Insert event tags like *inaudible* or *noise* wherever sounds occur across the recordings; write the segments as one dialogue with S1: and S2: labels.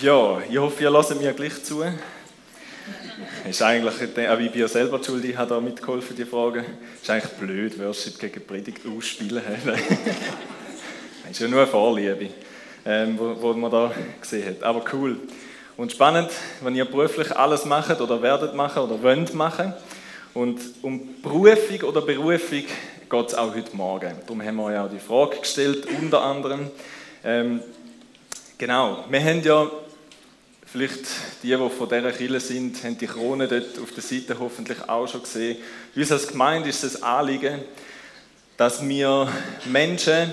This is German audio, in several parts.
S1: Ja, ich hoffe, ihr lasst mir gleich zu. Ist eigentlich, auch ich bin ja selber schuld, ich habe da mitgeholfen, die Frage. Ist eigentlich blöd, Worship gegen Predigt ausspielen. das ist ja nur eine Vorliebe, ähm, wo, wo man da gesehen hat. Aber cool. Und spannend, wenn ihr beruflich alles macht oder werdet machen oder wollt machen. Und um Berufung oder Berufung geht es auch heute Morgen. Darum haben wir ja auch die Frage gestellt, unter anderem. Ähm, genau, wir haben ja, vielleicht die, die von dieser Kille sind, haben die Krone dort auf der Seite hoffentlich auch schon gesehen. Uns als Gemeinde ist es Anliegen, dass wir Menschen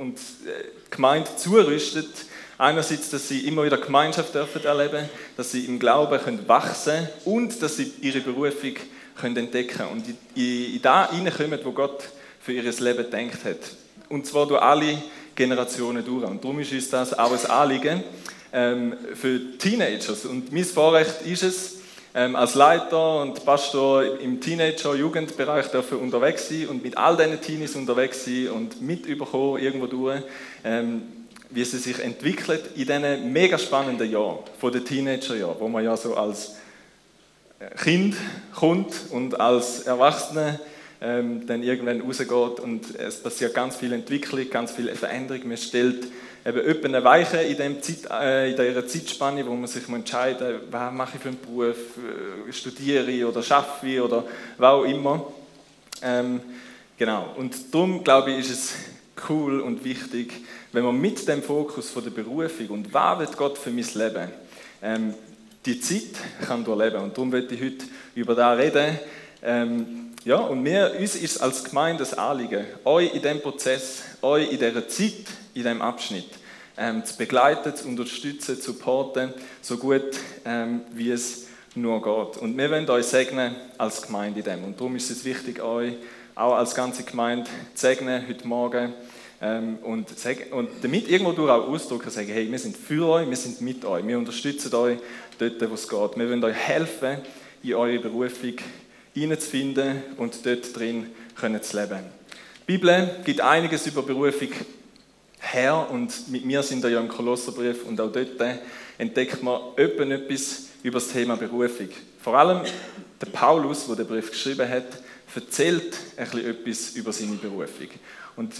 S1: und äh, die Gemeinde zurüstet, einerseits, dass sie immer wieder Gemeinschaft dürfen erleben, dass sie im Glauben können wachsen und dass sie ihre Berufung können entdecken und in, das hineinkommen, wo Gott für ihr Leben denkt hat. Und zwar durch alle Generationen durch. Und darum ist uns das auch ein Anliegen ähm, für Teenagers. Und mein Vorrecht ist es, ähm, als Leiter und Pastor im Teenager-Jugendbereich dürfen unterwegs sein und mit all diesen Teenies unterwegs sein und mitbekommen irgendwo durch, ähm, wie sie sich entwickelt in diesen mega spannenden Jahren von den Teenagerjahren, wo man ja so als Kind kommt und als Erwachsene ähm, dann irgendwann rausgeht und es passiert ganz viel Entwicklung, ganz viel Veränderung. Man stellt eben eine Weiche in, dem Zeit, äh, in dieser Zeitspanne, wo man sich entscheiden muss, was mache ich für einen Beruf, äh, studiere ich oder schaffe ich oder was auch immer. Ähm, genau, und darum glaube ich, ist es cool und wichtig, wenn man mit dem Fokus von der Berufung und was wird Gott für mein Leben, ähm, die Zeit kann durchleben. Und darum möchte ich heute über das reden. Ähm, ja, und mir, uns ist als Gemeinde das Anliegen, euch in diesem Prozess, euch in dieser Zeit, in diesem Abschnitt ähm, zu begleiten, zu unterstützen, zu supporten, so gut ähm, wie es nur geht. Und wir wollen euch segnen als Gemeinde in dem. Und darum ist es wichtig, euch auch als ganze Gemeinde zu segnen heute Morgen. Ähm, und, und, damit irgendwo durch auch ausdrücken, sagen, hey, wir sind für euch, wir sind mit euch, wir unterstützen euch dort, wo es geht. Wir wollen euch helfen, in eure Berufung hineinzufinden und dort drin können zu leben. Die Bibel gibt einiges über Berufung her und mit mir sind wir ja im Kolosserbrief und auch dort entdeckt man etwas über das Thema Berufung. Vor allem der Paulus, der den Brief geschrieben hat, erzählt etwas über seine Berufung. Und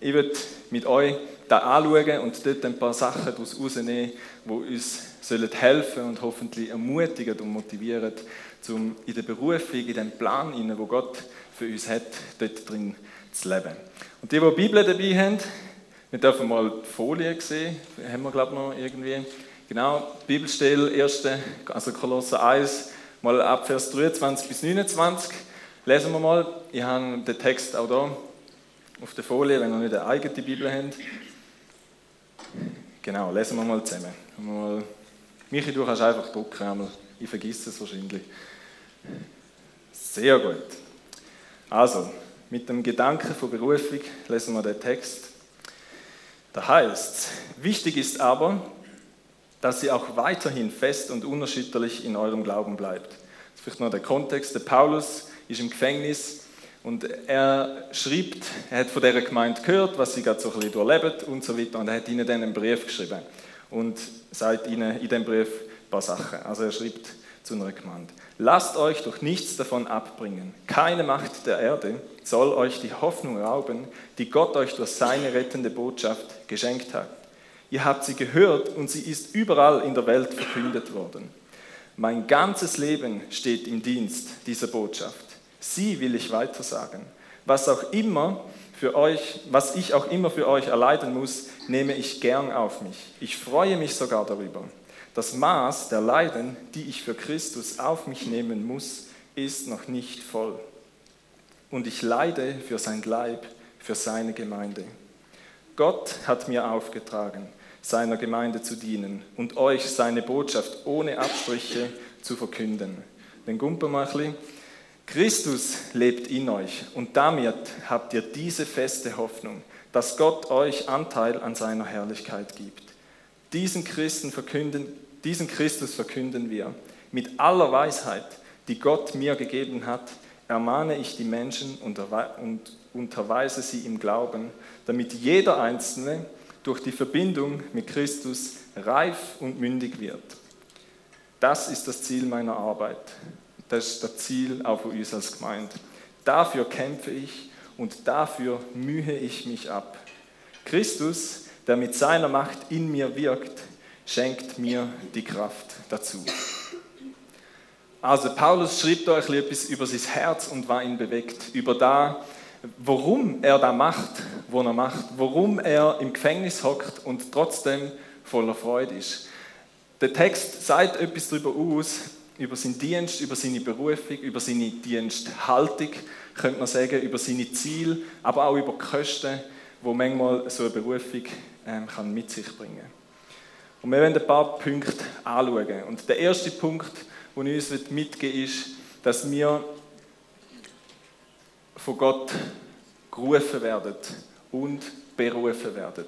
S1: ich würde mit euch da anschauen und dort ein paar Sachen daraus rausnehmen, die uns helfen und hoffentlich ermutigen und motivieren, um in der Berufung, in dem Plan, wo Gott für uns hat, dort drin zu leben. Und die, die die Bibel dabei haben, wir dürfen mal die Folie sehen, haben wir glaube ich noch irgendwie. Genau, Bibelstelle, 1. also Kolosser 1, mal ab Vers 23 bis 29. Lesen wir mal. Ich habe den Text auch da auf der Folie, wenn ihr nicht eine eigene Bibel habt. Genau, lesen wir mal zusammen. Michi, du kannst einfach drucken, ich vergesse es wahrscheinlich. Sehr gut. Also, mit dem Gedanken von Berufung lesen wir den Text. Da heißt wichtig ist aber, dass ihr auch weiterhin fest und unerschütterlich in eurem Glauben bleibt. Das ist vielleicht noch der Kontext. Der Paulus ist im Gefängnis und er schreibt, er hat von dieser Gemeinde gehört, was sie gerade so ein bisschen durchlebt und so weiter. Und er hat ihnen dann einen Brief geschrieben und sagt ihnen in dem Brief ein paar Sachen. Also er schreibt zu einer Gemeinde. Lasst euch durch nichts davon abbringen. Keine Macht der Erde soll euch die Hoffnung rauben, die Gott euch durch seine rettende Botschaft geschenkt hat. Ihr habt sie gehört und sie ist überall in der Welt verkündet worden. Mein ganzes Leben steht im Dienst dieser Botschaft. Sie will ich weitersagen. Was auch immer für euch, was ich auch immer für euch erleiden muss, nehme ich gern auf mich. Ich freue mich sogar darüber. Das Maß der Leiden, die ich für Christus auf mich nehmen muss, ist noch nicht voll. Und ich leide für sein Leib, für seine Gemeinde. Gott hat mir aufgetragen, seiner Gemeinde zu dienen und euch seine Botschaft ohne Abstriche zu verkünden. Den Gumper mal ein bisschen. Christus lebt in euch und damit habt ihr diese feste Hoffnung, dass Gott euch Anteil an seiner Herrlichkeit gibt. Diesen, Christen verkünden, diesen Christus verkünden wir. Mit aller Weisheit, die Gott mir gegeben hat, ermahne ich die Menschen und unterweise sie im Glauben, damit jeder Einzelne durch die Verbindung mit Christus reif und mündig wird. Das ist das Ziel meiner Arbeit. Das ist das Ziel auch für uns als Gemeinde. Dafür kämpfe ich und dafür mühe ich mich ab. Christus, der mit seiner Macht in mir wirkt, schenkt mir die Kraft dazu. Also Paulus schreibt euch etwas über sein Herz und was ihn bewegt, über da, warum er da macht, wo er macht, warum er im Gefängnis hockt und trotzdem voller Freude ist. Der Text sagt etwas darüber aus, über seinen Dienst, über seine Berufung, über seine Diensthaltung, könnte man sagen, über seine Ziele, aber auch über die Kosten, die manchmal so eine Berufung ähm, kann mit sich bringen kann. Und wir werden ein paar Punkte anschauen. Und der erste Punkt, den ich uns mitgeben ist, dass wir von Gott gerufen werden und berufen werden.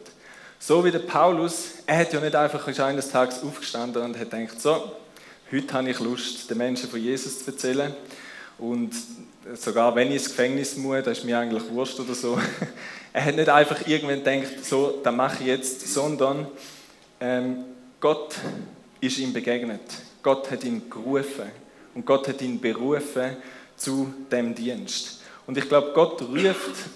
S1: So wie der Paulus, er hat ja nicht einfach eines Tages aufgestanden und hat gedacht, so, heute habe ich Lust, den Menschen von Jesus zu erzählen. Und sogar wenn ich ins Gefängnis muss, das ist mir eigentlich wurscht oder so. *laughs* er hat nicht einfach irgendwann gedacht, so, das mache ich jetzt, sondern ähm, Gott ist ihm begegnet. Gott hat ihn gerufen und Gott hat ihn berufen zu dem Dienst. Und ich glaube, Gott ruft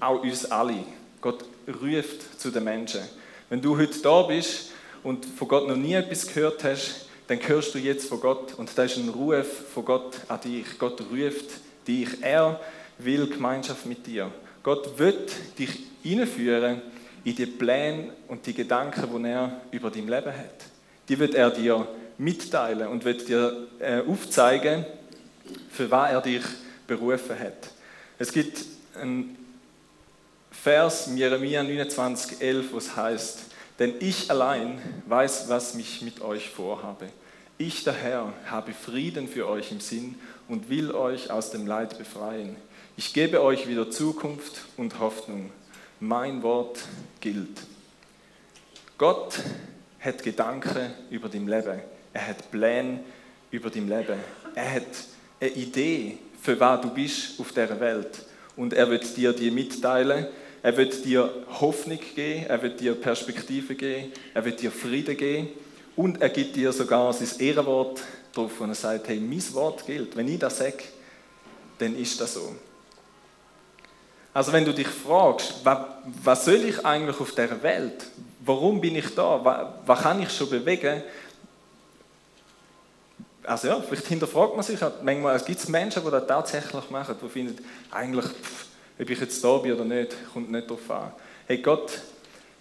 S1: auch uns alle. Gott ruft zu den Menschen. Wenn du heute da bist und von Gott noch nie etwas gehört hast, dann hörst du jetzt von Gott und das ist ein Ruf von Gott an dich. Gott ruft dich. Er will Gemeinschaft mit dir. Gott wird dich hineinführen in die Pläne und die Gedanken, die er über dein Leben hat. Die wird er dir mitteilen und wird dir äh, aufzeigen, für was er dich berufen hat. Es gibt einen Vers in Jeremia 29, 11, wo es heißt, denn ich allein weiß, was mich mit euch vorhabe. Ich, der Herr, habe Frieden für euch im Sinn und will euch aus dem Leid befreien. Ich gebe euch wieder Zukunft und Hoffnung. Mein Wort gilt. Gott hat Gedanken über dein Leben. Er hat Pläne über dein Leben. Er hat eine Idee, für was du bist auf dieser Welt. Und er wird dir die mitteilen. Er wird dir Hoffnung geben. Er wird dir Perspektive geben. Er wird dir Frieden geben. Und er gibt dir sogar sein Ehrenwort drauf, und er sagt, hey, mein Wort gilt. Wenn ich das sage, dann ist das so. Also wenn du dich fragst, was soll ich eigentlich auf der Welt? Warum bin ich da? Was kann ich schon bewegen? Also ja, vielleicht hinterfragt man sich halt manchmal, es gibt Menschen, die das tatsächlich machen, die finden, eigentlich, pff, ob ich jetzt da bin oder nicht, kommt nicht darauf an. Hey, Gott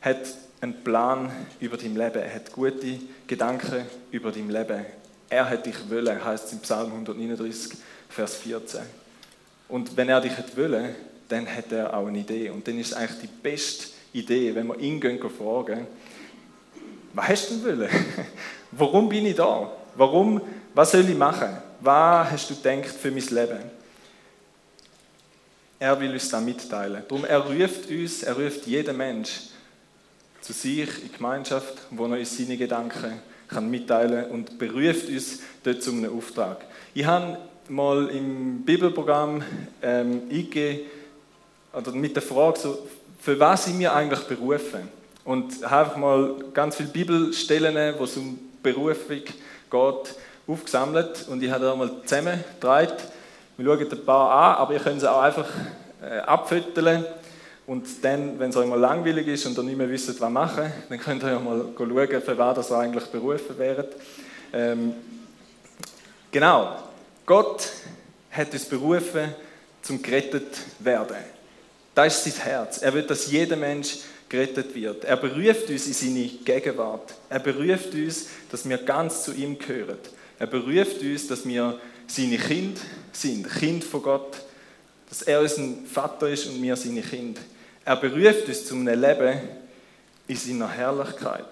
S1: hat einen Plan über dein Leben, er hat gute Gedanken über dein Leben. Er hat dich wollen, heißt es im Psalm 139, Vers 14. Und wenn er dich hat wollen, dann hat er auch eine Idee. Und dann ist es eigentlich die beste Idee, wenn wir ihn gehen fragen, was hast du denn wollen? *laughs* Warum bin ich da? Warum, was soll ich machen? Was hast du gedacht für mein Leben? Er will uns das mitteilen. Darum er ruft uns, er ruft jeden Mensch zu sich in Gemeinschaft, wo er uns seine Gedanken kann mitteilen und beruft uns dort zu einem Auftrag. Ich habe mal im Bibelprogramm ähm, eingegeben, oder mit der Frage, so, für was sind wir eigentlich berufen? Und habe einfach mal ganz viele Bibelstellen, wo es um Berufung geht, aufgesammelt und ich habe da mal zusammengetragen. Wir schauen ein paar an, aber ihr könnt sie auch einfach äh, abfütteln und dann, wenn es euch mal langweilig ist und ihr nicht mehr wisst, was machen, dann könnt ihr ja mal schauen, für was ihr eigentlich berufen wäret. Ähm, genau, Gott hat uns berufen, zum gerettet werden. Das ist sein Herz. Er will, dass jeder Mensch gerettet wird. Er beruft uns in seine Gegenwart. Er beruft uns, dass wir ganz zu ihm gehören. Er beruft uns, dass wir seine Kind sind, Kind von Gott. Dass er unser Vater ist und wir seine Kind. Er beruft uns zu einem Leben in seiner Herrlichkeit.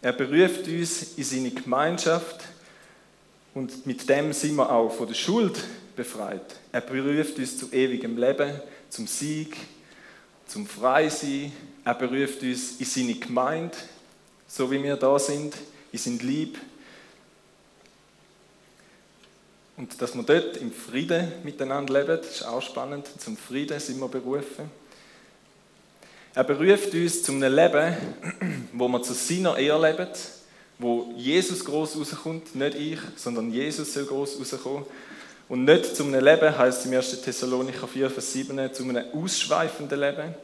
S1: Er beruft uns in seine Gemeinschaft und mit dem sind wir auch von der Schuld befreit. Er beruft uns zu ewigem Leben, zum Sieg, zum Freisein. Er beruft uns in seine Gemeinde, so wie wir da sind, in sein Lieb. Und dass wir dort im Frieden miteinander leben, ist auch spannend. Zum Frieden sind wir berufen. Er beruft uns zu einem Leben, *clears throat* wo wir zu seiner Ehre leben, wo Jesus groß rauskommt, nicht ich, sondern Jesus soll groß rauskommen. Und nicht zu einem Leben, heißt im 1. Thessalonicher 4, Vers 7, zu einem ausschweifenden Leben.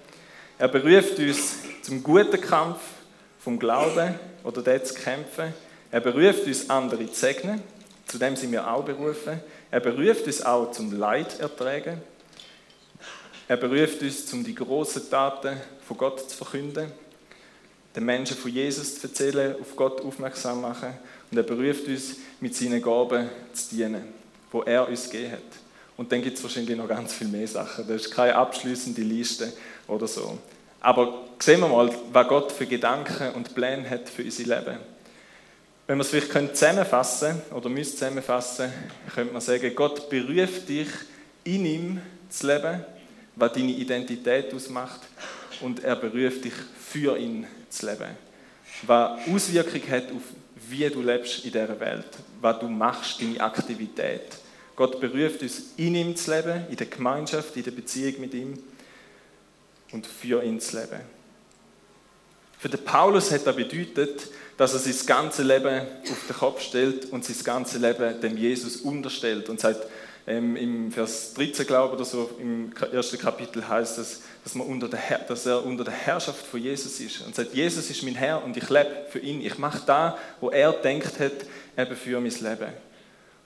S1: Er beruft uns zum guten Kampf vom Glauben oder der zu kämpfen. Er beruft uns, andere zu segnen. Zu dem sind wir auch berufen. Er beruft uns auch zum Leid ertragen. Er beruft uns, um die großen Taten von Gott zu verkünden, den Menschen von Jesus zu erzählen, auf Gott aufmerksam machen. Und er beruft uns, mit seinen Gaben zu dienen, wo er uns gegeben hat. Und dann gibt es wahrscheinlich noch ganz viel mehr Sachen. Das ist keine abschließende Liste oder so. Aber sehen wir mal, was Gott für Gedanken und Pläne hat für unser Leben. Wenn wir es vielleicht zusammenfassen oder müssen zusammenfassen, könnte man sagen, Gott beruft dich, in ihm zu leben was deine Identität ausmacht und er beruft dich für ihn zu leben. Was Auswirkungen hat auf wie du lebst in dieser Welt, was du machst, deine Aktivität. Gott beruft uns, in ihm zu leben, in der Gemeinschaft, in der Beziehung mit ihm und für ihn zu leben. Für den Paulus hat das bedeutet, dass er sein ganzes Leben auf den Kopf stellt und sein ganzes Leben dem Jesus unterstellt und sagt, ähm, Im Vers 13, glaube ich, oder so, im ersten Kapitel heißt es, dass, dass er unter der Herrschaft von Jesus ist. Und sagt, Jesus ist mein Herr und ich lebe für ihn. Ich mache da, wo er denkt hat, eben für mein Leben.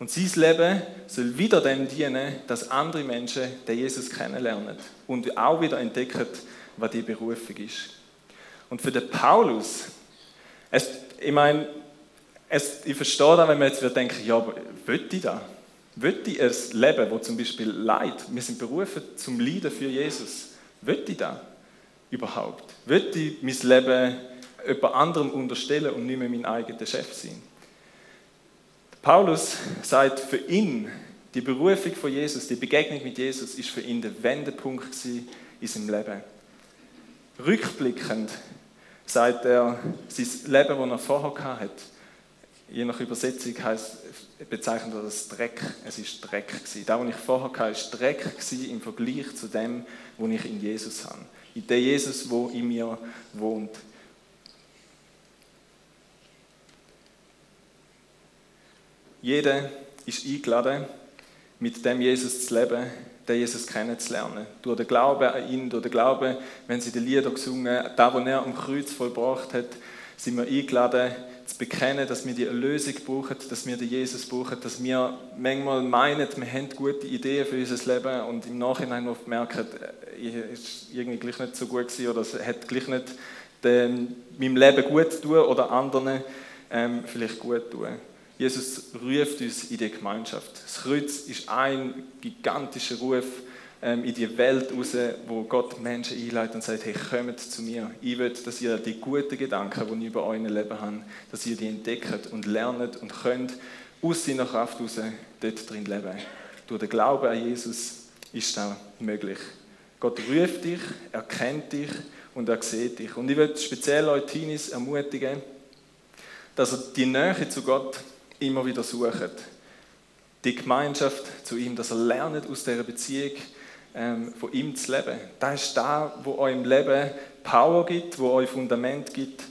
S1: Und sein Leben soll wieder dem dienen, dass andere Menschen den Jesus kennenlernen und auch wieder entdecken, was die Berufung ist. Und für den Paulus, es, ich meine, es, ich verstehe da, wenn man jetzt denkt, ja, aber will ich da? Will ich ein Leben, wo zum Beispiel Leid, wir sind berufen zum Leiden für Jesus, will ich das überhaupt? Will ich mein Leben jemand anderem unterstellen und nicht mehr mein eigener Chef sein? Paulus sagt, für ihn, die Berufung von Jesus, die Begegnung mit Jesus, ist für ihn der Wendepunkt in seinem Leben. Rückblickend sagt er, sein Leben, das er vorher hatte, je nach Übersetzung heißt, bezeichnet er das Dreck. Es ist Dreck gewesen. Das, was ich vorher hatte, war Dreck im Vergleich zu dem, was ich in Jesus habe. In dem Jesus, wo in mir wohnt. Jeder ist eingeladen, mit dem Jesus zu leben, den Jesus kennenzulernen. Durch den Glauben an ihn, durch den Glauben, wenn sie die Lieder gesungen, da, wo er am Kreuz vollbracht hat, sind wir eingeladen, zu bekennen, dass wir die Erlösung brauchen, dass wir den Jesus brauchen, dass wir manchmal meinen, wir haben gute Ideen für unser Leben und im Nachhinein oft merken, es ist irgendwie gleich nicht so gut oder es hat gleich nicht dem, meinem Leben gut tun oder anderen ähm, vielleicht gut tun. Jesus ruft uns in die Gemeinschaft. Das Kreuz ist ein gigantischer Ruf ähm, in die Welt raus, wo Gott Menschen einleitet und sagt, hey, kommt zu mir. Ich will, dass ihr die guten Gedanken, die ich über euer Leben habe, dass ihr die entdeckt und lernt und könnt aus seiner Kraft heraus dort drin leben. Durch den Glauben an Jesus ist das möglich. Gott ruft dich, er kennt dich und er sieht dich. Und ich will speziell euch Teenies ermutigen, dass ihr die Nähe zu Gott immer wieder sucht. Die Gemeinschaft zu ihm, dass er lernt aus dieser Beziehung von ihm zu leben. Das ist da, wo euch im Leben Power gibt, wo euch Fundament gibt,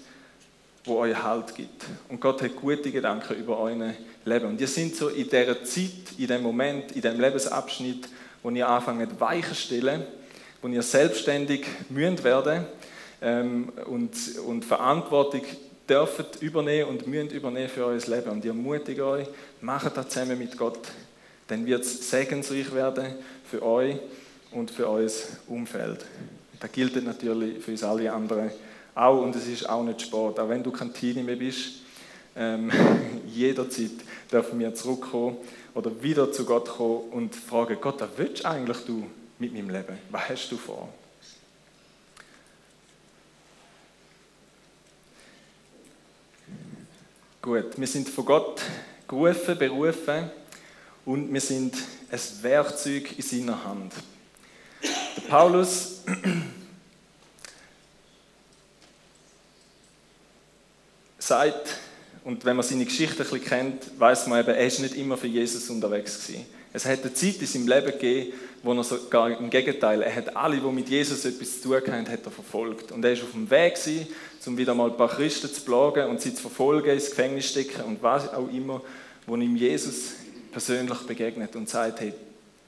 S1: wo euch Halt gibt. Und Gott hat gute Gedanken über euer Leben. Und ihr sind so in dieser Zeit, in dem Moment, in dem Lebensabschnitt, wo ihr anfangt Weichen stellen, wo ihr selbstständig mühen werden ähm, und, und Verantwortung dürft übernehmen und mühen übernehmen für euer Leben. Und ich ermutige euch, macht das zusammen mit Gott. Dann wird es segensreich werden für euch und für unser Umfeld. Das gilt natürlich für uns alle anderen auch und es ist auch nicht Sport. Auch wenn du kein Teenie mehr bist, ähm, *laughs* jederzeit dürfen wir zurückkommen oder wieder zu Gott kommen und fragen, Gott, was willst eigentlich du mit meinem Leben? Was hast du vor? Gut, wir sind von Gott gerufen, berufen und wir sind ein Werkzeug in seiner Hand. Paulus sagt, und wenn man seine Geschichte ein bisschen kennt, weiß man eben, er ist nicht immer für Jesus unterwegs gewesen. Es hat eine Zeit in seinem Leben gegeben, wo er sogar im Gegenteil, er hat alle, die mit Jesus etwas zu tun hatten, hat er verfolgt. Und er war auf dem Weg, gewesen, um wieder mal ein paar Christen zu plagen und sie zu verfolgen, ins Gefängnis stecken und was auch immer, wo ihm Jesus persönlich begegnet und sagt, hey,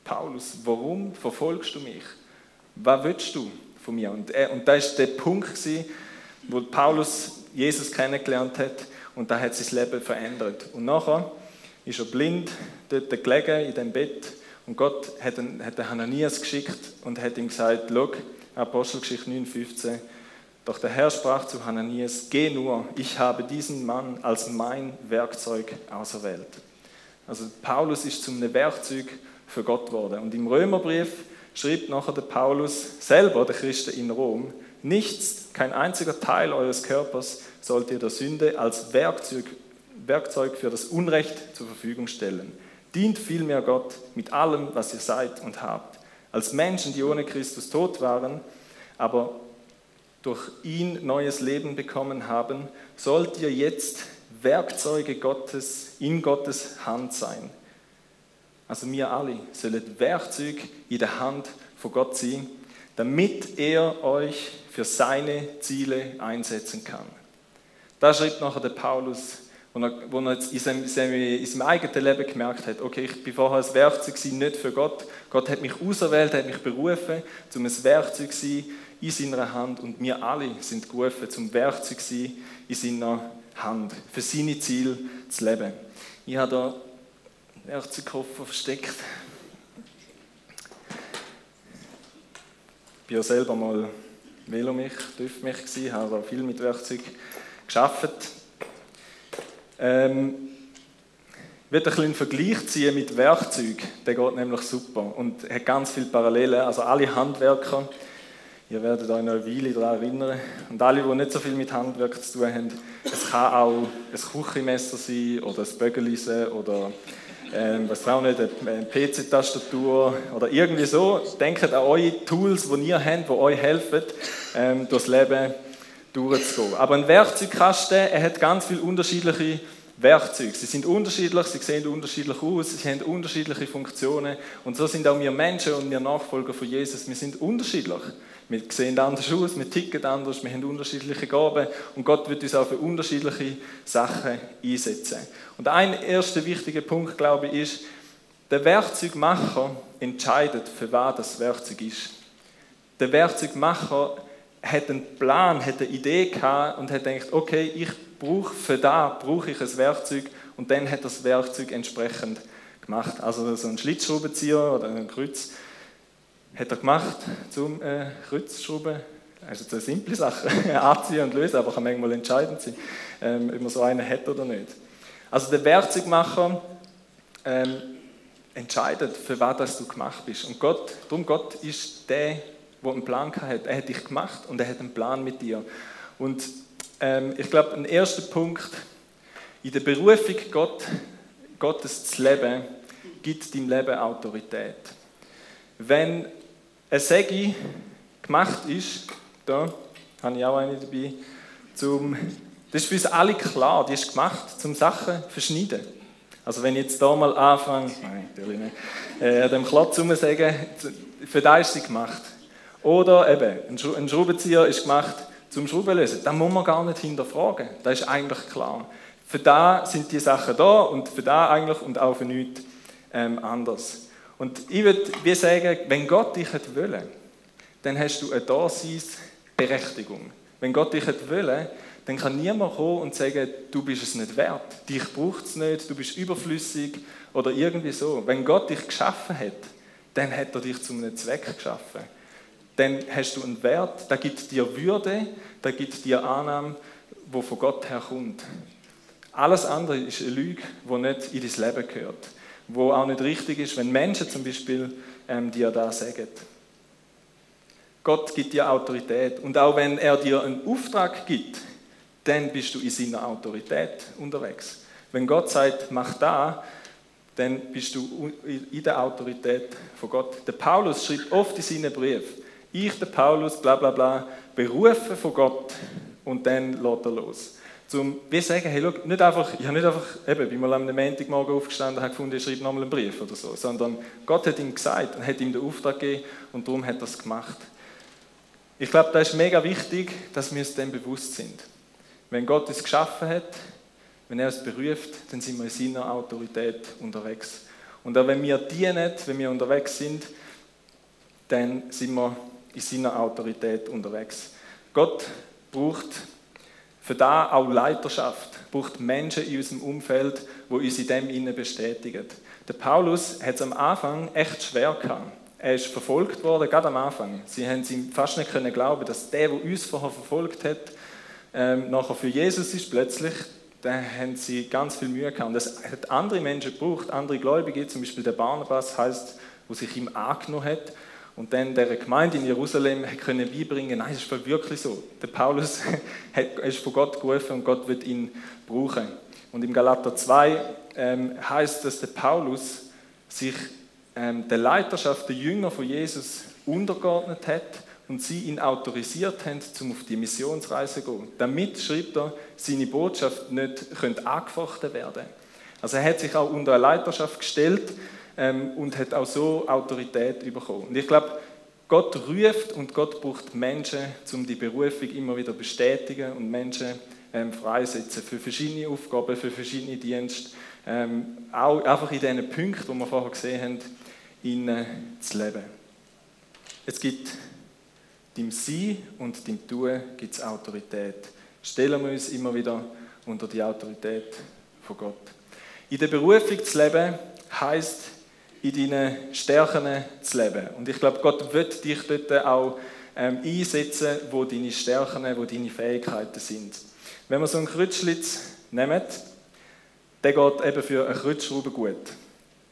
S1: Paulus, warum verfolgst du mich? Was willst du von mir? Und, er, und das war der Punkt, gewesen, wo Paulus Jesus kennengelernt hat und da hat sein Leben verändert. Und nachher ist er blind dort gelegen in dem Bett und Gott hat, einen, hat den Hananias geschickt und hat ihm gesagt, schau, Apostelgeschichte 9,15, doch der Herr sprach zu Hananias, geh nur, ich habe diesen Mann als mein Werkzeug auserwählt. Also Paulus ist zum Werkzeug für Gott geworden. Und im Römerbrief schrieb nachher der Paulus selber, der Christen in Rom, nichts, kein einziger Teil eures Körpers sollt ihr der Sünde als Werkzeug, Werkzeug für das Unrecht zur Verfügung stellen. Dient vielmehr Gott mit allem, was ihr seid und habt. Als Menschen, die ohne Christus tot waren, aber durch ihn neues Leben bekommen haben, sollt ihr jetzt Werkzeuge Gottes in Gottes Hand sein. Also wir alle sollen Werkzeuge in der Hand von Gott sein, damit er euch für seine Ziele einsetzen kann. Da schreibt nachher der Paulus, wo er, wo er in, seinem, in seinem eigenen Leben gemerkt hat, okay, ich bin vorher ein Werkzeug gewesen, nicht für Gott. Gott hat mich auserwählt, hat mich berufen, um ein Werkzeug zu sein in seiner Hand und wir alle sind gerufen, zum Werkzeug zu sein in seiner Hand, für seine Ziele zu leben. Ich habe da einen Werkzeugkoffer versteckt. Ich war ja selber mal Velomich, TÜV-Mich gewesen, habe da viel mit Werkzeug geschafft. Ähm, ich werde ein einen Vergleich ziehen mit Werkzeug. Der geht nämlich super und hat ganz viele Parallelen. Also alle Handwerker, ihr werdet euch noch eine Weile daran erinnern. Und alle, die nicht so viel mit Handwerk zu tun haben, es kann auch ein Küchenmesser sein oder ein Bögelisen oder ähm, was auch nicht, eine PC-Tastatur oder irgendwie so. Denkt an eure Tools, die ihr habt, die euch helfen, ähm, durchs Leben durchzugehen. Aber ein Werkzeugkasten, er hat ganz viele unterschiedliche Werkzeuge. Sie sind unterschiedlich, sie sehen unterschiedlich aus, sie haben unterschiedliche Funktionen. Und so sind auch wir Menschen und wir Nachfolger von Jesus. Wir sind unterschiedlich. Wir sehen anders aus, wir ticken anders, wir haben unterschiedliche Gaben und Gott wird uns auch für unterschiedliche Sachen einsetzen. Und ein erster wichtiger Punkt, glaube ich, ist, der Werkzeugmacher entscheidet, für was das Werkzeug ist. Der Werkzeugmacher hat einen Plan, hat eine Idee gehabt und hat gedacht, okay, ich brauche für da brauche ich ein Werkzeug und dann hat das Werkzeug entsprechend gemacht. Also so ein Schlitzschraubenzieher oder ein Kreuz hat er gemacht zum äh, Kreuzschrauben. Also eine simple Sache, *laughs* anziehen und lösen, aber kann manchmal entscheidend sein, ähm, ob man so einen hat oder nicht. Also der Werkzeugmacher ähm, entscheidet, für was das du gemacht bist. Und Gott, darum Gott ist der, der einen Plan hat. Er hat dich gemacht und er hat einen Plan mit dir. Und ähm, ich glaube, ein erster Punkt, in der Berufung Gott, Gottes zu leben, gibt deinem Leben Autorität. Wenn ein Säge gemacht ist, da habe ich auch eine dabei, zum, das ist für uns alle klar, die ist gemacht, zum Sachen zu verschneiden. Also wenn ich jetzt hier mal anfange, nein, natürlich nicht, äh, dem Klotz sagen, für das ist sie gemacht. Oder eben, ein Schraubenzieher ist gemacht zum Schraubenlösen. Das muss man gar nicht hinterfragen. Das ist eigentlich klar. Für da sind die Sachen da und für da eigentlich und auch für nichts ähm, anders. Und ich würde sagen, wenn Gott dich hätte wollen, dann hast du eine Daseinsberechtigung. Wenn Gott dich hätte wollen, dann kann niemand kommen und sagen, du bist es nicht wert, dich braucht es nicht, du bist überflüssig oder irgendwie so. Wenn Gott dich geschaffen hat, dann hat er dich zu einem Zweck geschaffen dann hast du einen Wert, der gibt dir Würde, der gibt dir Annahme, wo von Gott herkommt. Alles andere ist eine Lüge, die nicht in dein Leben gehört, wo auch nicht richtig ist, wenn Menschen zum Beispiel ähm, dir das sagen. Gott gibt dir Autorität und auch wenn er dir einen Auftrag gibt, dann bist du in seiner Autorität unterwegs. Wenn Gott sagt, mach da, dann bist du in der Autorität von Gott. Der Paulus schreibt oft in seinen Briefen, ich, der Paulus, bla bla bla, berufen von Gott und dann lässt er los. Zum wie sagen, hey, schau, nicht einfach, ich habe nicht einfach, eben, bin mal am Montagmorgen aufgestanden und habe gefunden, ich schreibe nochmal einen Brief oder so, sondern Gott hat ihm gesagt und hat ihm den Auftrag gegeben und darum hat er es gemacht. Ich glaube, das ist mega wichtig, dass wir uns dem bewusst sind. Wenn Gott es geschaffen hat, wenn er es beruft, dann sind wir in seiner Autorität unterwegs. Und auch wenn wir dienen, wenn wir unterwegs sind, dann sind wir in seiner Autorität unterwegs. Gott braucht für da auch Leiterschaft, braucht Menschen in unserem Umfeld, wo uns in dem innen bestätigen. Der Paulus hat es am Anfang echt schwer gehabt. Er ist verfolgt worden, gerade am Anfang. Sie haben ihm fast nicht können glauben, dass der, der uns vorher verfolgt hat, ähm, nachher für Jesus ist plötzlich. Da haben sie ganz viel Mühe gehabt. Und das hat andere Menschen gebraucht, andere Gläubige, zum Beispiel der Barnabas heißt, wo sich ihm angenommen hat und dann der Gemeinde in Jerusalem können beibringen, nein, es ist wirklich so. Der Paulus *laughs* ist von Gott gerufen und Gott wird ihn brauchen. Und im Galater 2 ähm, heißt, dass der Paulus sich ähm, der Leiterschaft der Jünger von Jesus untergeordnet hat und sie ihn autorisiert haben, um auf die Missionsreise zu gehen. Damit, schreibt er, seine Botschaft nicht könnte angefochten werden. Also er hat sich auch unter eine Leiterschaft gestellt, ähm, und hat auch so Autorität bekommen. Und ich glaube, Gott ruft und Gott braucht Menschen, um die Berufung immer wieder bestätigen und Menschen ähm, freisetzen für verschiedene Aufgaben, für verschiedene Dienste. Ähm, auch einfach in diesen Punkten, die wir vorher gesehen haben, in zu leben. Es gibt dem Sein und dem Tun gibt es Autorität. Stellen wir uns immer wieder unter die Autorität von Gott. In der Berufung zu leben heißt in deinen Stärken zu leben. Und ich glaube, Gott wird dich dort auch ähm, einsetzen, wo deine Stärken, wo deine Fähigkeiten sind. Wenn wir so einen Kreuzschlitz nehmen, der geht eben für eine Kreuzschraube gut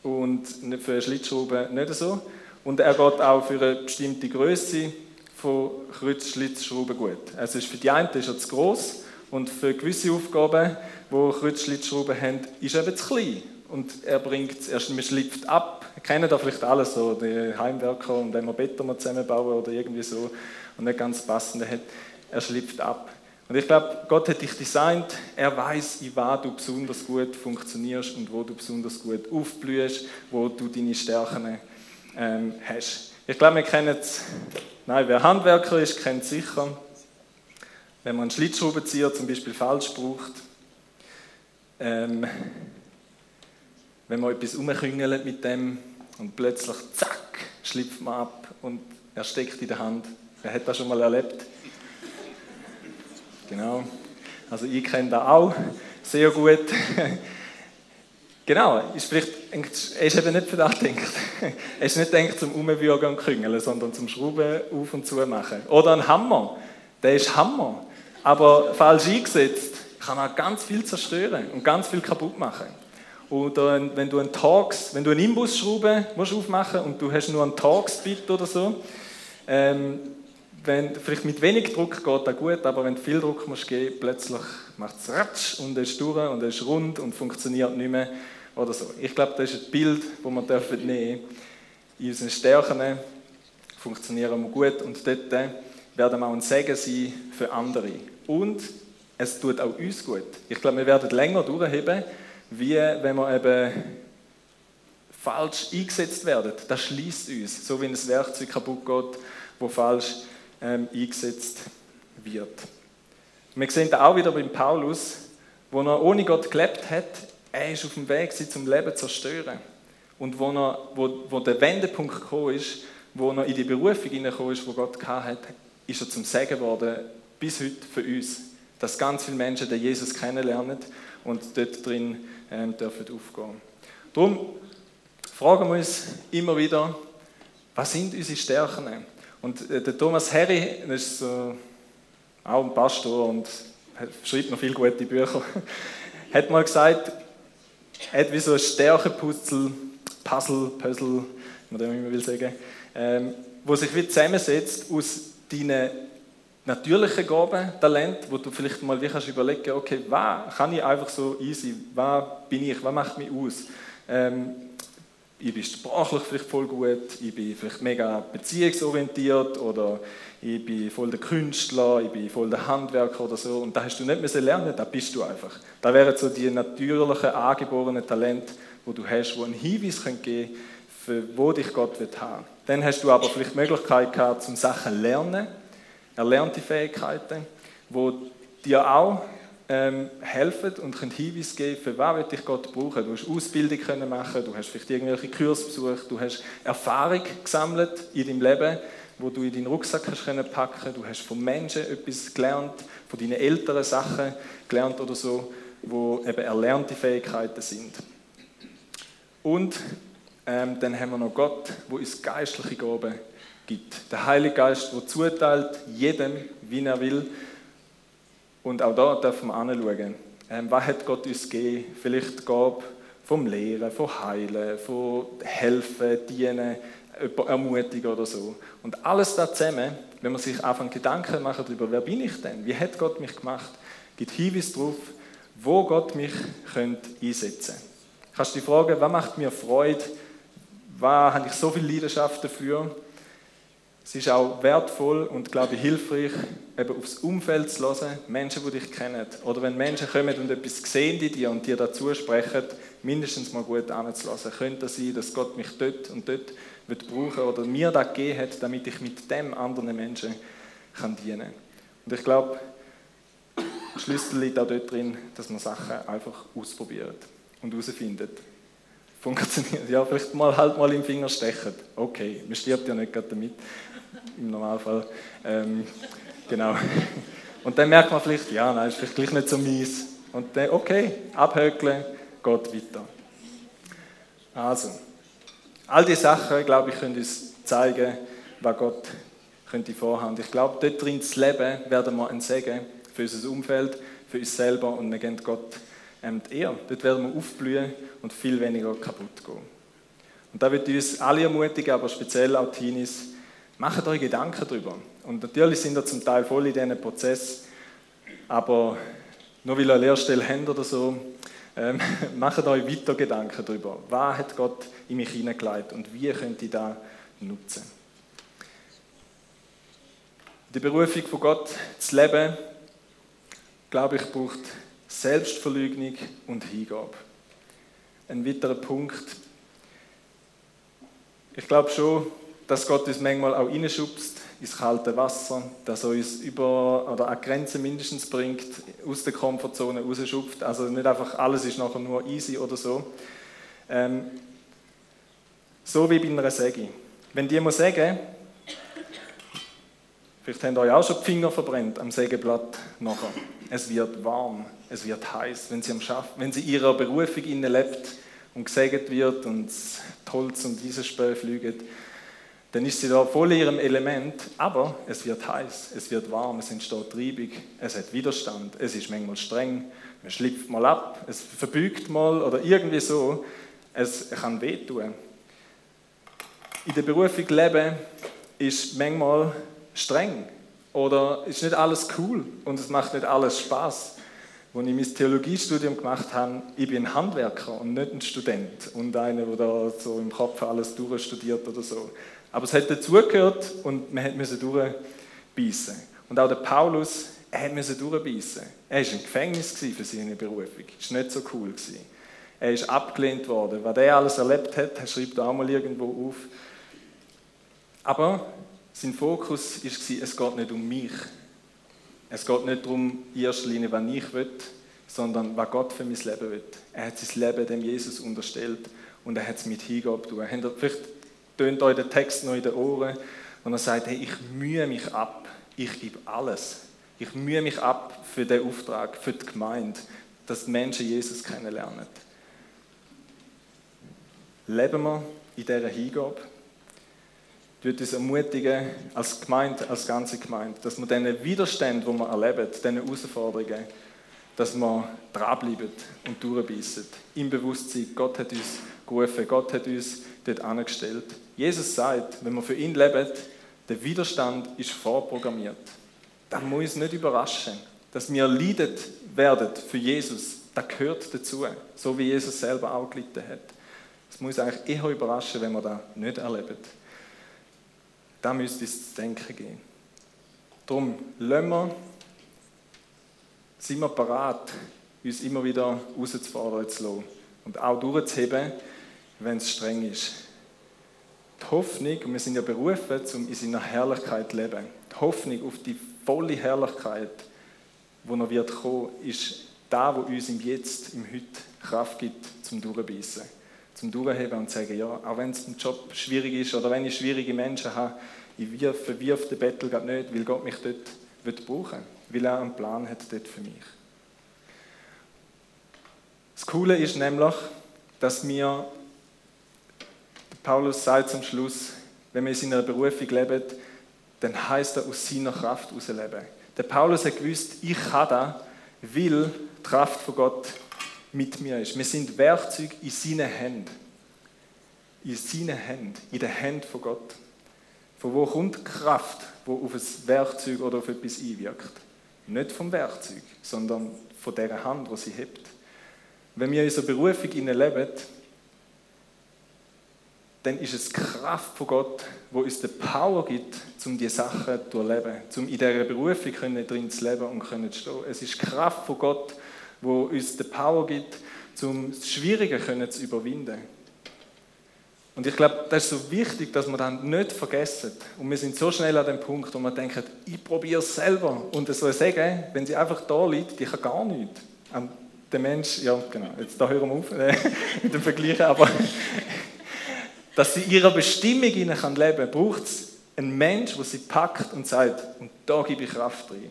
S1: und für eine Schlitzschraube nicht so. Und er geht auch für eine bestimmte Größe von Kreuzschlitzschrauben gut. Also ist für die einen ist er zu groß und für gewisse Aufgaben, wo Kreuzschlitzschrauben haben, ist er eben zu klein. Und er bringt es man schlüpft ab. Kennen da vielleicht alles so, die Heimwerker und wir Beton zusammenbauen oder irgendwie so. Und nicht ganz passende hat, er schlüpft ab. Und ich glaube, Gott hat dich designt, er weiß, in was du besonders gut funktionierst und wo du besonders gut aufblühst, wo du deine Stärken ähm, hast. Ich glaube, wir kennen es, nein, wer Handwerker ist, kennt es sicher, wenn man einen Schlitzschraubenzieher zum Beispiel falsch braucht, ähm, wenn man etwas umküngelt mit dem, und plötzlich, zack, schlüpft man ab und er steckt in der Hand. Wer hat das schon mal erlebt? Genau. Also ich kenne das auch sehr gut. *laughs* genau, ist vielleicht, er ist eben nicht für das gedacht. Er ist nicht gedacht zum Umwürgen und Küngeln, sondern zum Schrauben auf und zu machen. Oder ein Hammer, der ist Hammer, aber falsch eingesetzt kann er ganz viel zerstören und ganz viel kaputt machen. Oder wenn du einen Tags, wenn du eine Imbusschraube musst aufmachen und du hast nur einen Tagsbit oder so, ähm, wenn, vielleicht mit wenig Druck geht das gut, aber wenn du viel Druck musst geben, plötzlich macht es ratsch und es ist durch und es ist rund und funktioniert nicht mehr oder so. Ich glaube, das ist ein Bild, das wir dürfen nehmen. In unseren Stärken funktionieren wir gut und dort werden wir auch ein Segen sein für andere. Und es tut auch uns gut. Ich glaube, wir werden länger durchheben, wie wenn wir eben falsch eingesetzt werden. Das schließt uns, so wie ein Werkzeug kaputt geht, wo falsch ähm, eingesetzt wird. Wir sehen da auch wieder beim Paulus, wo er ohne Gott gelebt hat, er ist auf dem Weg, sie zum Leben zu zerstören. Und wo, er, wo, wo der Wendepunkt gekommen ist, wo er in die Berufung hineingekommen ist, wo Gott hat, ist er zum Segen geworden, bis heute für uns. Dass ganz viele Menschen den Jesus kennenlernen und dort drin ähm, dürfen aufgehen. Darum fragen wir uns immer wieder, was sind unsere Stärken? Und äh, der Thomas Harry, ist so, auch ein Pastor und schreibt noch viele gute Bücher, *laughs* hat mal gesagt, er hat wie so ein Stärkepuzzle, Puzzle, Puzzle, wie man immer will sagen, ähm, wo sich wie zusammensetzt aus deinen natürliche Gaben, Talent, wo du vielleicht mal wie kannst überlegen, okay, was kann ich einfach so easy, was bin ich, was macht mich aus? Ähm, ich bin sprachlich vielleicht voll gut, ich bin vielleicht mega beziehungsorientiert oder ich bin voll der Künstler, ich bin voll der Handwerker oder so. Und da hast du nicht müssen lernen, da bist du einfach. Da wären so die natürlichen, angeborenen Talente, wo du hast, wo einen Hinweis geben können, für wo dich Gott will haben. Dann hast du aber vielleicht die Möglichkeit gehabt, zum Sachen lernen, erlernte Fähigkeiten, wo dir auch ähm, helfen und können Hinweise geben, für was will dich Gott brauchen. Du hast Ausbildung können machen, du hast vielleicht irgendwelche Kurse besucht, du hast Erfahrung gesammelt in deinem Leben, wo du in deinen Rucksack hast können packen. Du hast von Menschen etwas gelernt, von deinen älteren Sachen gelernt oder so, wo eben erlernte Fähigkeiten sind. Und ähm, dann haben wir noch Gott, wo uns geistliche Gaben gibt. Der Heilige Geist, der zuteilt jedem, wie er will. Und auch da dürfen wir anschauen, ähm, was hat Gott uns gegeben? Vielleicht Gabe vom Lehren, vom Heilen, vom Helfen, Dienen, ermutigen oder so. Und alles da zusammen, wenn man sich einfach Gedanken macht darüber, wer bin ich denn? Wie hat Gott mich gemacht? Gibt Hinweis darauf, wo Gott mich könnte einsetzen könnte. Kannst du dich fragen, was macht mir Freude? Was habe ich so viel Leidenschaft dafür? Es ist auch wertvoll und, glaube ich, hilfreich, eben aufs Umfeld zu hören, Menschen, die dich kennen. Oder wenn Menschen kommen und etwas sehen in dir und dir dazu sprechen, mindestens mal gut anzulassen. Könnte es sein, dass Gott mich dort und dort wird brauchen oder mir das gegeben hat, damit ich mit dem anderen Menschen kann dienen kann. Und ich glaube, der Schlüssel liegt auch dort drin, dass man Sachen einfach ausprobiert und herausfindet. Funktioniert. Ja, vielleicht mal halt mal im Finger stechen. Okay, man stirbt ja nicht gerade damit, im Normalfall. Ähm, genau. Und dann merkt man vielleicht, ja, nein, ist vielleicht gleich nicht so mies. Und dann, okay, abhökeln, geht weiter. Also, all diese Sachen, glaube ich, können uns zeigen, was Gott könnte vorhaben. Ich glaube, dort drin zu leben, werden wir ein Segen für unser Umfeld, für uns selber und wir geben Gott ähm, die. Dort werden wir aufblühen und viel weniger kaputt gehen. Und da wird uns alle ermutigen, aber speziell auch Teenies, macht euch Gedanken darüber. Und natürlich sind ihr zum Teil voll in diesem Prozess, aber nur weil ihr eine Lehrstelle habt oder so, ähm, *laughs* macht euch weiter Gedanken darüber. Was hat Gott in mich hineingelegt und wie könnt ihr das nutzen? Die Berufung von Gott zu leben, glaube ich, braucht Selbstverleugnung und Hingabe. Ein weiterer Punkt. Ich glaube schon, dass Gott uns manchmal auch reinschubst ins kalte Wasser, dass er uns über oder an Grenzen mindestens bringt, aus der Komfortzone rausschupft. Also nicht einfach alles ist nachher nur easy oder so. Ähm, so wie bei einer Säge. Wenn die muss sägen, vielleicht habt ihr euch auch schon die Finger verbrennt am Sägeblatt nachher. Es wird warm es wird heiß, wenn sie, am Schaff wenn sie ihrer Berufung innen lebt und gesägt wird und das Holz und dieses Spö fliegt, dann ist sie da voll in ihrem Element, aber es wird heiß, es wird warm, es entsteht Treibung, es hat Widerstand, es ist manchmal streng, man schlüpft mal ab, es verbügt mal oder irgendwie so, es kann wehtun. In der Berufung leben ist manchmal streng oder ist nicht alles cool und es macht nicht alles Spaß als ich mein Theologiestudium gemacht habe, ich bin Handwerker und nicht ein Student und einer, der da so im Kopf alles durchstudiert oder so. Aber es hat dazugehört und man musste durchbeissen. Und auch der Paulus, er musste durchbeissen. Er war im Gefängnis für seine Berufung. Das war nicht so cool. Er ist abgelehnt worden. Was er alles erlebt hat, schreibt er auch mal irgendwo auf. Aber sein Fokus war, es geht nicht um mich. Es geht nicht darum, in erster Linie, was ich will, sondern was Gott für mein Leben will. Er hat sein Leben dem Jesus unterstellt und er hat es mit Hingabe getan. Vielleicht tönt euch der Text noch in den Ohren und er sagt, hey, ich mühe mich ab, ich gebe alles. Ich mühe mich ab für den Auftrag, für die Gemeinde, dass die Menschen Jesus kennenlernen. Leben wir in dieser Hingabe würde uns ermutigen, als Gemeinde, als ganze Gemeinde, dass wir diesen Widerstand, die wir erleben, diesen Herausforderungen, dass wir dranbleiben und durchbeissen. Im Bewusstsein, Gott hat uns gerufen, Gott hat uns dort angestellt. Jesus sagt, wenn wir für ihn leben, der Widerstand ist vorprogrammiert. Das muss uns nicht überraschen. Dass wir leidet werden für Jesus, das gehört dazu. So wie Jesus selber auch gelitten hat. Es muss eigentlich eher überraschen, wenn wir das nicht erleben. Da müsste es zu denken gehen. Darum, lassen sind wir bereit, uns immer wieder herauszufordern zu lassen und auch durchzuheben, wenn es streng ist. Die Hoffnung, und wir sind ja berufen, um in seiner Herrlichkeit zu leben. Die Hoffnung auf die volle Herrlichkeit, die noch wird kommen, ist da, wo uns im Jetzt, im Heute Kraft gibt zum Durchbeissen. Zum Durchheben und zu sagen, ja, auch wenn es im Job schwierig ist oder wenn ich schwierige Menschen habe, ich verwirf den Bettel gerade nicht, weil Gott mich dort wird brauchen will, weil er einen Plan hat dort für mich. Das Coole ist nämlich, dass wir, Paulus sagt zum Schluss, wenn wir in seiner Berufung leben, dann heißt er aus seiner Kraft herausleben. Der Paulus hat gewusst, ich kann das, weil die Kraft von Gott mit mir ist. Wir sind Werkzeug in seinen Händen. In seinen Händen, in den Händen von Gott. Von wo kommt die Kraft, die auf ein Werkzeug oder auf etwas einwirkt? Nicht vom Werkzeug, sondern von der Hand, die sie hebt. Wenn wir in unserer Berufung leben, dann ist es die Kraft von Gott, die uns die Power gibt, um diese Sachen zu erleben, um in dieser Berufung drin zu leben und zu stehen. Es ist die Kraft von Gott, die uns die Power gibt, um das Schwierige zu überwinden. Und ich glaube, das ist so wichtig, dass wir das nicht vergessen. Und wir sind so schnell an dem Punkt, wo wir denken, ich probiere es selber. Und es soll sagen, wenn sie einfach da liegt, die kann gar nichts. Der Mensch, ja genau, jetzt da hören wir auf *laughs* mit dem Vergleich, aber dass sie ihrer Bestimmung leben kann braucht es einen Mensch, der sie packt und sagt, und da gebe ich Kraft rein.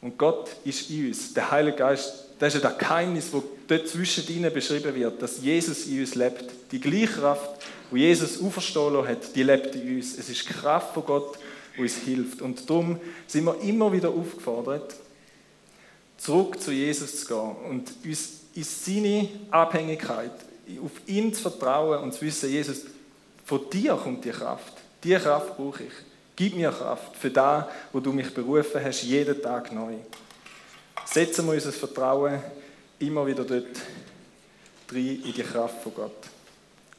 S1: Und Gott ist in uns. Der Heilige Geist, das ist ja das Geheimnis, das dort zwischen ihnen beschrieben wird, dass Jesus in uns lebt. Die gleiche Kraft, die Jesus auferstehen hat, die lebt in uns. Es ist die Kraft von Gott, die uns hilft. Und darum sind wir immer wieder aufgefordert, zurück zu Jesus zu gehen und uns in seine Abhängigkeit, auf ihn zu vertrauen und zu wissen, Jesus, von dir kommt die Kraft. Die Kraft brauche ich. Gib mir Kraft für das, wo du mich berufen hast, jeden Tag neu. Setzen wir unser Vertrauen immer wieder dort rein in die Kraft von Gott.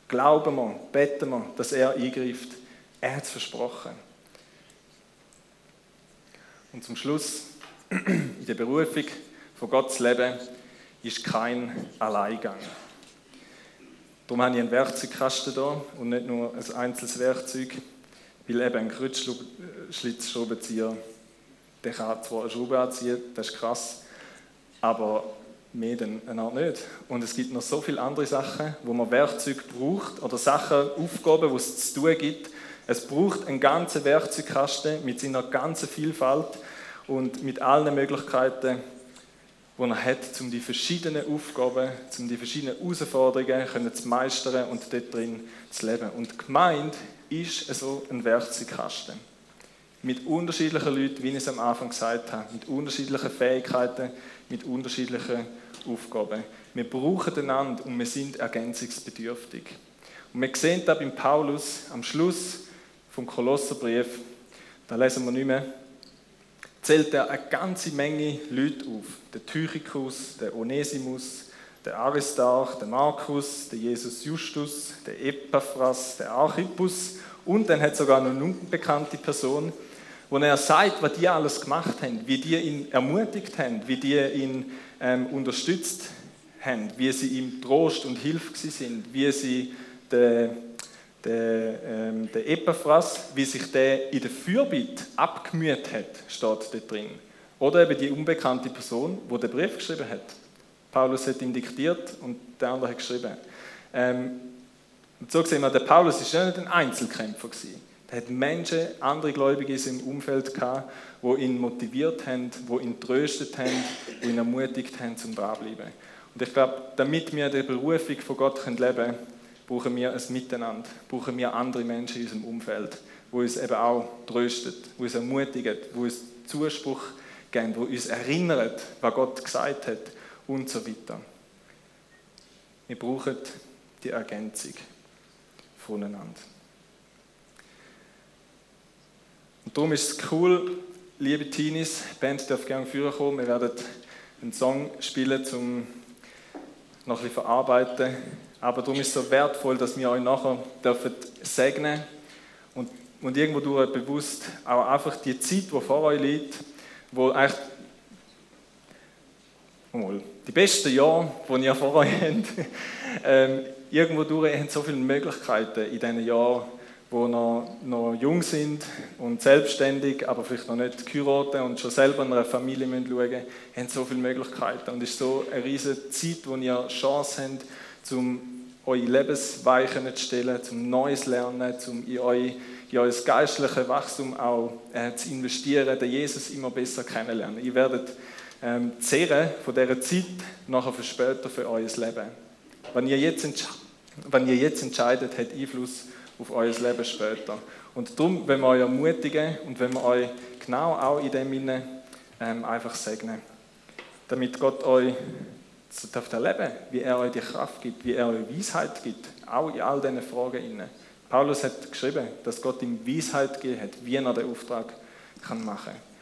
S1: Glauben wir, beten wir, dass er eingreift. Er hat es versprochen. Und zum Schluss, *clears throat* in der Berufung von Gottes Leben ist kein Alleingang. Darum habe ich einen Werkzeugkasten hier und nicht nur ein einzelnes Werkzeug, weil eben ein Kreuzschlitzschraubenzieher, der kann zwar eine Schraube anziehen, das ist krass, aber mehr dann eine Art nicht. Und es gibt noch so viele andere Sachen, wo man Werkzeug braucht oder Sachen, Aufgaben, die es zu tun gibt. Es braucht einen ganzen Werkzeugkasten mit seiner ganzen Vielfalt und mit allen Möglichkeiten, die er hat, um die verschiedenen Aufgaben, um die verschiedenen Herausforderungen zu meistern und dort drin zu leben. Und die Gemeinde ist so ein Werkzeugkasten. Mit unterschiedlichen Leuten, wie ich es am Anfang gesagt habe, mit unterschiedlichen Fähigkeiten, mit unterschiedlichen Aufgaben. Wir brauchen einander und wir sind ergänzungsbedürftig. Und wir sehen da beim Paulus am Schluss vom Kolosserbrief, da lesen wir nicht mehr, zählt er eine ganze Menge Leute auf. Der Tychicus, der Onesimus, der Aristarch, der Markus, der Jesus Justus, der Epaphras, der Archippus und dann hat sogar noch eine unbekannte Person, wo er sagt, was die alles gemacht haben, wie die ihn ermutigt haben, wie die ihn ähm, unterstützt haben, wie sie ihm Trost und Hilfe sind, wie sie den der, ähm, der Epaphras, wie sich der in der Fürbitte abgemüht hat, steht dort drin. Oder eben die unbekannte Person, wo der Brief geschrieben hat. Paulus hat ihn diktiert und der andere hat geschrieben. Ähm, und so sehen wir, der Paulus ist ja nicht ein Einzelkämpfer gewesen. Er hat Menschen, andere Gläubige in seinem Umfeld gehabt, die ihn motiviert haben, die ihn tröstet haben, die ihn ermutigt haben, zum dranbleiben. Und ich glaube, damit wir die Berufung von Gott leben können, brauchen wir ein Miteinander, brauchen wir andere Menschen in unserem Umfeld, wo uns eben auch tröstet, wo uns ermutigen, wo uns Zuspruch geben, wo uns erinnern, was Gott gesagt hat und so weiter. Wir brauchen die Ergänzung voneinander. Und darum ist es cool, liebe Teenies, die Band darf gerne führen kommen. Wir werden einen Song spielen, um noch ein bisschen verarbeiten Aber darum ist es so wertvoll, dass wir euch nachher dürfen segnen und, und irgendwo durch bewusst auch einfach die Zeit, die vor euch liegt, wo eigentlich die besten Jahre, die ihr vor euch *laughs* habt, ähm, irgendwo durch, so viele Möglichkeiten in diesen Jahren, wo noch, noch jung sind und selbstständig, aber vielleicht noch nicht geheiratet und schon selber in einer Familie schauen müssen, haben so viele Möglichkeiten. Und es ist so eine riesige Zeit, wo ihr Chance habt, um eure Lebensweichen zu stellen, zum Neues lernen, um in euer, in euer geistliches Wachstum auch äh, zu investieren, den Jesus immer besser kennenlernen. Ihr werdet ähm, zehren von dieser Zeit nachher für später für euer Leben. Wenn ihr jetzt, wenn ihr jetzt entscheidet, hat Einfluss auf euer Leben später. Und darum, wenn wir euch ermutigen und wenn wir euch genau auch in dem Sinne ähm, einfach segnen, damit Gott euch dürft erleben, wie er euch die Kraft gibt, wie er euch Weisheit gibt, auch in all diesen Fragen. Paulus hat geschrieben, dass Gott ihm Weisheit gegeben hat, wie er den Auftrag kann machen kann.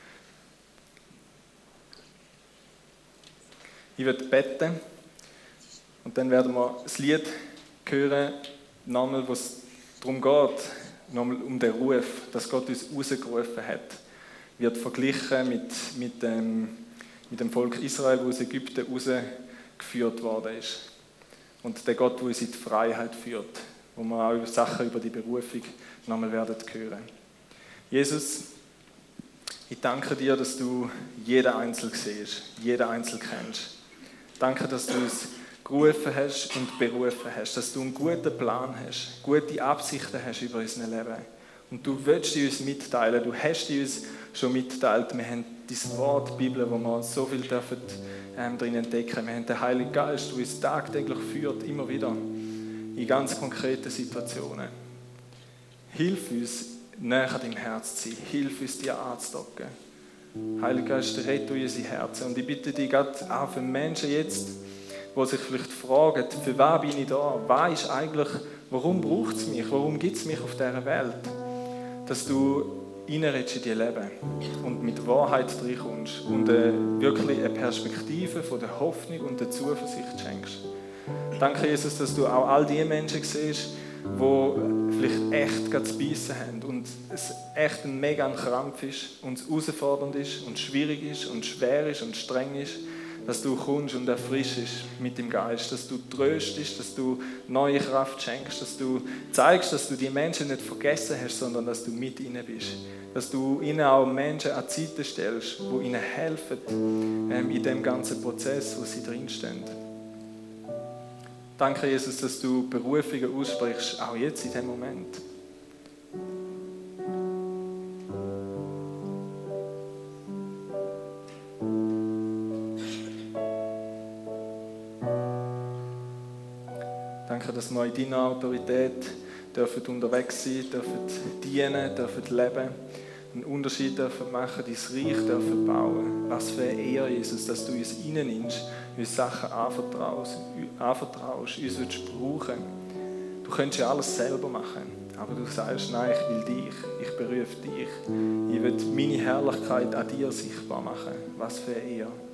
S1: Ich werde beten und dann werden wir das Lied hören, nochmal, wo es darum geht, nochmal um den Ruf, dass Gott uns rausgerufen hat. Wird verglichen mit, mit, dem, mit dem Volk Israel, wo aus Ägypten rausgeführt worden ist. Und der Gott, der uns in die Freiheit führt, wo wir auch Sachen über die Berufung nochmal werden hören. Jesus, ich danke dir, dass du jeden Einzel siehst, jeden Einzel kennst. Danke, dass du uns gerufen hast und berufen hast, dass du einen guten Plan hast, gute Absichten hast über unser Leben. Und du willst uns mitteilen, du hast uns schon mitteilt. Wir haben dieses Wort, die Bibel, wo wir so viel dürfen, ähm, drin entdecken. Wir haben den Heiligen Geist, der uns tagtäglich führt, immer wieder in ganz konkreten Situationen. Hilf uns, näher deinem Herz zu sein. Hilf uns, dir anzudocken. Heiliger Geist, rette unsere Herzen. Und ich bitte dich gerade auch für Menschen jetzt, die sich vielleicht fragen, für wen bin ich da? Was ist eigentlich, warum braucht es mich? Warum gibt es mich auf dieser Welt? Dass du reinredest in die Leben und mit Wahrheit reinkommst und äh, wirklich eine Perspektive von der Hoffnung und der Zuversicht schenkst. Danke, Jesus, dass du auch all die Menschen siehst, die vielleicht echt zu beißen haben und es echt ein mega Krampf ist und es herausfordernd ist und schwierig ist und schwer ist und streng ist, dass du kommst und erfrischst mit dem Geist, dass du tröstest, dass du neue Kraft schenkst, dass du zeigst, dass du die Menschen nicht vergessen hast, sondern dass du mit ihnen bist. Dass du ihnen auch Menschen an Seite stellst, die ihnen helfen ähm, in dem ganzen Prozess, wo sie drinstehen. Danke, Jesus, dass du Berufungen aussprichst, auch jetzt in dem Moment. Dass wir in deiner Autorität dürfen unterwegs sein dürfen, dienen, dürfen leben, einen Unterschied dürfen machen, dein Reich dürfen bauen. Was für eine Ehre, Jesus, dass du uns reinnimmst uns Sachen anvertraust, anvertraust uns willst brauchen. Du könntest ja alles selber machen, aber du sagst, nein, ich will dich, ich berufe dich. Ich will meine Herrlichkeit an dir sichtbar machen. Was für eine Ehre.